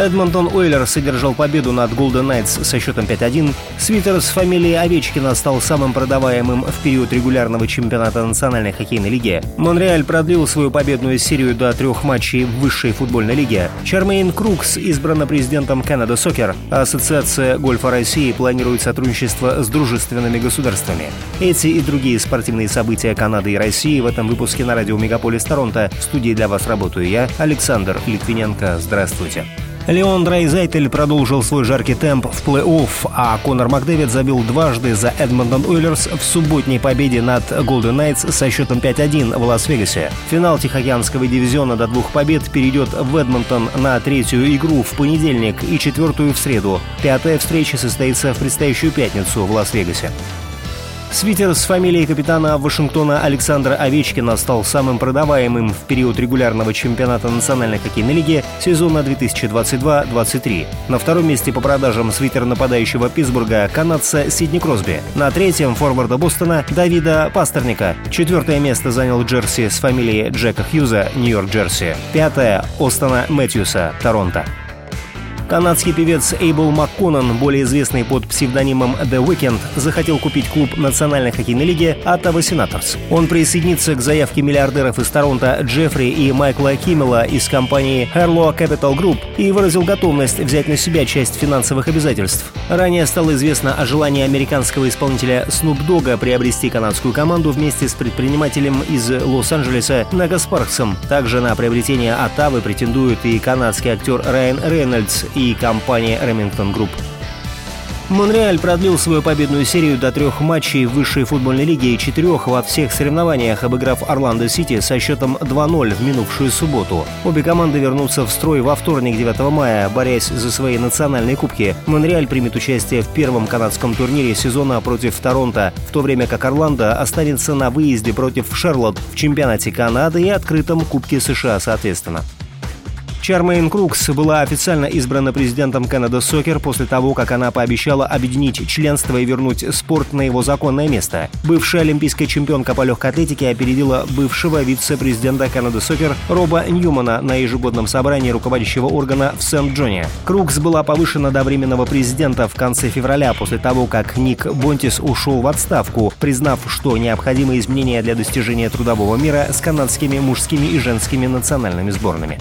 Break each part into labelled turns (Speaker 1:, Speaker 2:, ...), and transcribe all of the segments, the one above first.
Speaker 1: Эдмонтон Ойлерс одержал победу над Голден Найтс со счетом 5-1. Свитер с фамилией Овечкина стал самым продаваемым в период регулярного чемпионата Национальной хоккейной лиги. Монреаль продлил свою победную серию до трех матчей в высшей футбольной лиге. Чармейн Крукс избрана президентом Canada Soccer, а Ассоциация гольфа России планирует сотрудничество с дружественными государствами. Эти и другие спортивные события Канады и России в этом выпуске на радио Мегаполис Торонто. В студии для вас работаю я, Александр Литвиненко. Здравствуйте. Леон Драйзайтель продолжил свой жаркий темп в плей-офф, а Конор Макдэвид забил дважды за Эдмонтон Ойлерс в субботней победе над Голден Найтс со счетом 5-1 в Лас-Вегасе. Финал Тихоокеанского дивизиона до двух побед перейдет в Эдмонтон на третью игру в понедельник и четвертую в среду. Пятая встреча состоится в предстоящую пятницу в Лас-Вегасе. Свитер с фамилией капитана Вашингтона Александра Овечкина стал самым продаваемым в период регулярного чемпионата Национальной хоккейной лиги сезона 2022-23. На втором месте по продажам свитер нападающего Питтсбурга канадца Сидни Кросби. На третьем форварда Бостона Давида Пастерника. Четвертое место занял джерси с фамилией Джека Хьюза, Нью-Йорк Джерси. Пятое – Остона Мэтьюса, Торонто. Канадский певец Эйбл МакКоннан, более известный под псевдонимом The Weeknd, захотел купить клуб Национальной хоккейной лиги Ottawa Senators. Он присоединится к заявке миллиардеров из Торонто Джеффри и Майкла Киммела из компании Herlo Capital Group и выразил готовность взять на себя часть финансовых обязательств. Ранее стало известно о желании американского исполнителя Snoop Dogg приобрести канадскую команду вместе с предпринимателем из Лос-Анджелеса Нага Спарксом. Также на приобретение Оттавы претендует и канадский актер Райан Рейнольдс компания Remington Group. Монреаль продлил свою победную серию до трех матчей в высшей футбольной лиге и четырех во всех соревнованиях, обыграв Орландо Сити со счетом 2-0 в минувшую субботу. Обе команды вернутся в строй во вторник 9 мая, борясь за свои национальные кубки. Монреаль примет участие в первом канадском турнире сезона против Торонто, в то время как Орландо останется на выезде против Шарлотт в чемпионате Канады и открытом Кубке США соответственно. Чармейн Крукс была официально избрана президентом Canada Soccer после того, как она пообещала объединить членство и вернуть спорт на его законное место. Бывшая олимпийская чемпионка по легкой атлетике опередила бывшего вице-президента Canada Soccer Роба Ньюмана на ежегодном собрании руководящего органа в Сент-Джоне. Крукс была повышена до временного президента в конце февраля после того, как Ник Бонтис ушел в отставку, признав, что необходимы изменения для достижения трудового мира с канадскими мужскими и женскими национальными сборными.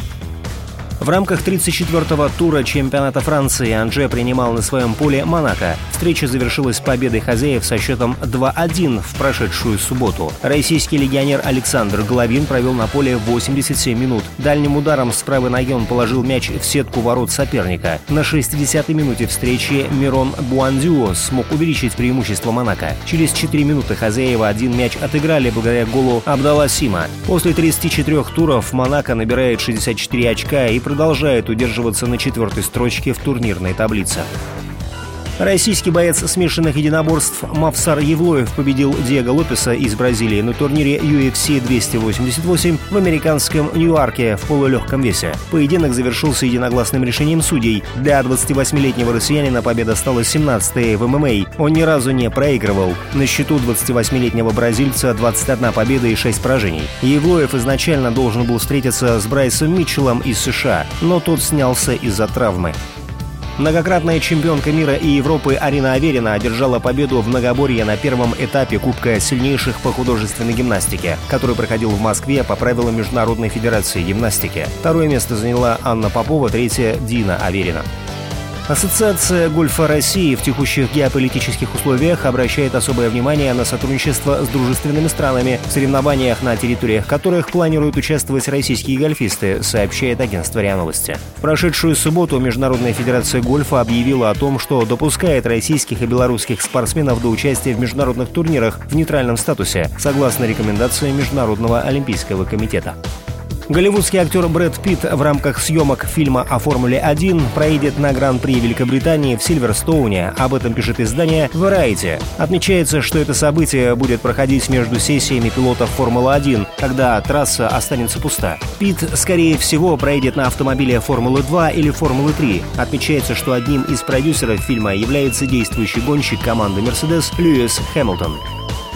Speaker 1: В рамках 34-го тура чемпионата Франции Анже принимал на своем поле Монако. Встреча завершилась победой хозяев со счетом 2-1 в прошедшую субботу. Российский легионер Александр Головин провел на поле 87 минут. Дальним ударом с правой ноги он положил мяч в сетку ворот соперника. На 60-й минуте встречи Мирон Буандюо смог увеличить преимущество Монако. Через 4 минуты хозяева один мяч отыграли благодаря голу Абдала Сима. После 34 туров Монако набирает 64 очка и продолжает удерживаться на четвертой строчке в турнирной таблице. Российский боец смешанных единоборств Мавсар Евлоев победил Диего Лопеса из Бразилии на турнире UFC 288 в американском Ньюарке в полулегком весе. Поединок завершился единогласным решением судей. Для 28-летнего россиянина победа стала 17-й в ММА. Он ни разу не проигрывал. На счету 28-летнего бразильца 21 победа и 6 поражений. Евлоев изначально должен был встретиться с Брайсом Митчеллом из США, но тот снялся из-за травмы. Многократная чемпионка мира и Европы Арина Аверина одержала победу в многоборье на первом этапе Кубка сильнейших по художественной гимнастике, который проходил в Москве по правилам Международной Федерации гимнастики. Второе место заняла Анна Попова, третье – Дина Аверина. Ассоциация гольфа России в текущих геополитических условиях обращает особое внимание на сотрудничество с дружественными странами в соревнованиях, на территориях которых планируют участвовать российские гольфисты, сообщает агентство РИА Новости. В прошедшую субботу Международная федерация гольфа объявила о том, что допускает российских и белорусских спортсменов до участия в международных турнирах в нейтральном статусе, согласно рекомендациям Международного олимпийского комитета. Голливудский актер Брэд Питт в рамках съемок фильма о Формуле-1 проедет на Гран-при Великобритании в Сильверстоуне. Об этом пишет издание Variety. Отмечается, что это событие будет проходить между сессиями пилотов Формулы-1, когда трасса останется пуста. Питт, скорее всего, проедет на автомобиле Формулы-2 или Формулы-3. Отмечается, что одним из продюсеров фильма является действующий гонщик команды Mercedes Льюис Хэмилтон.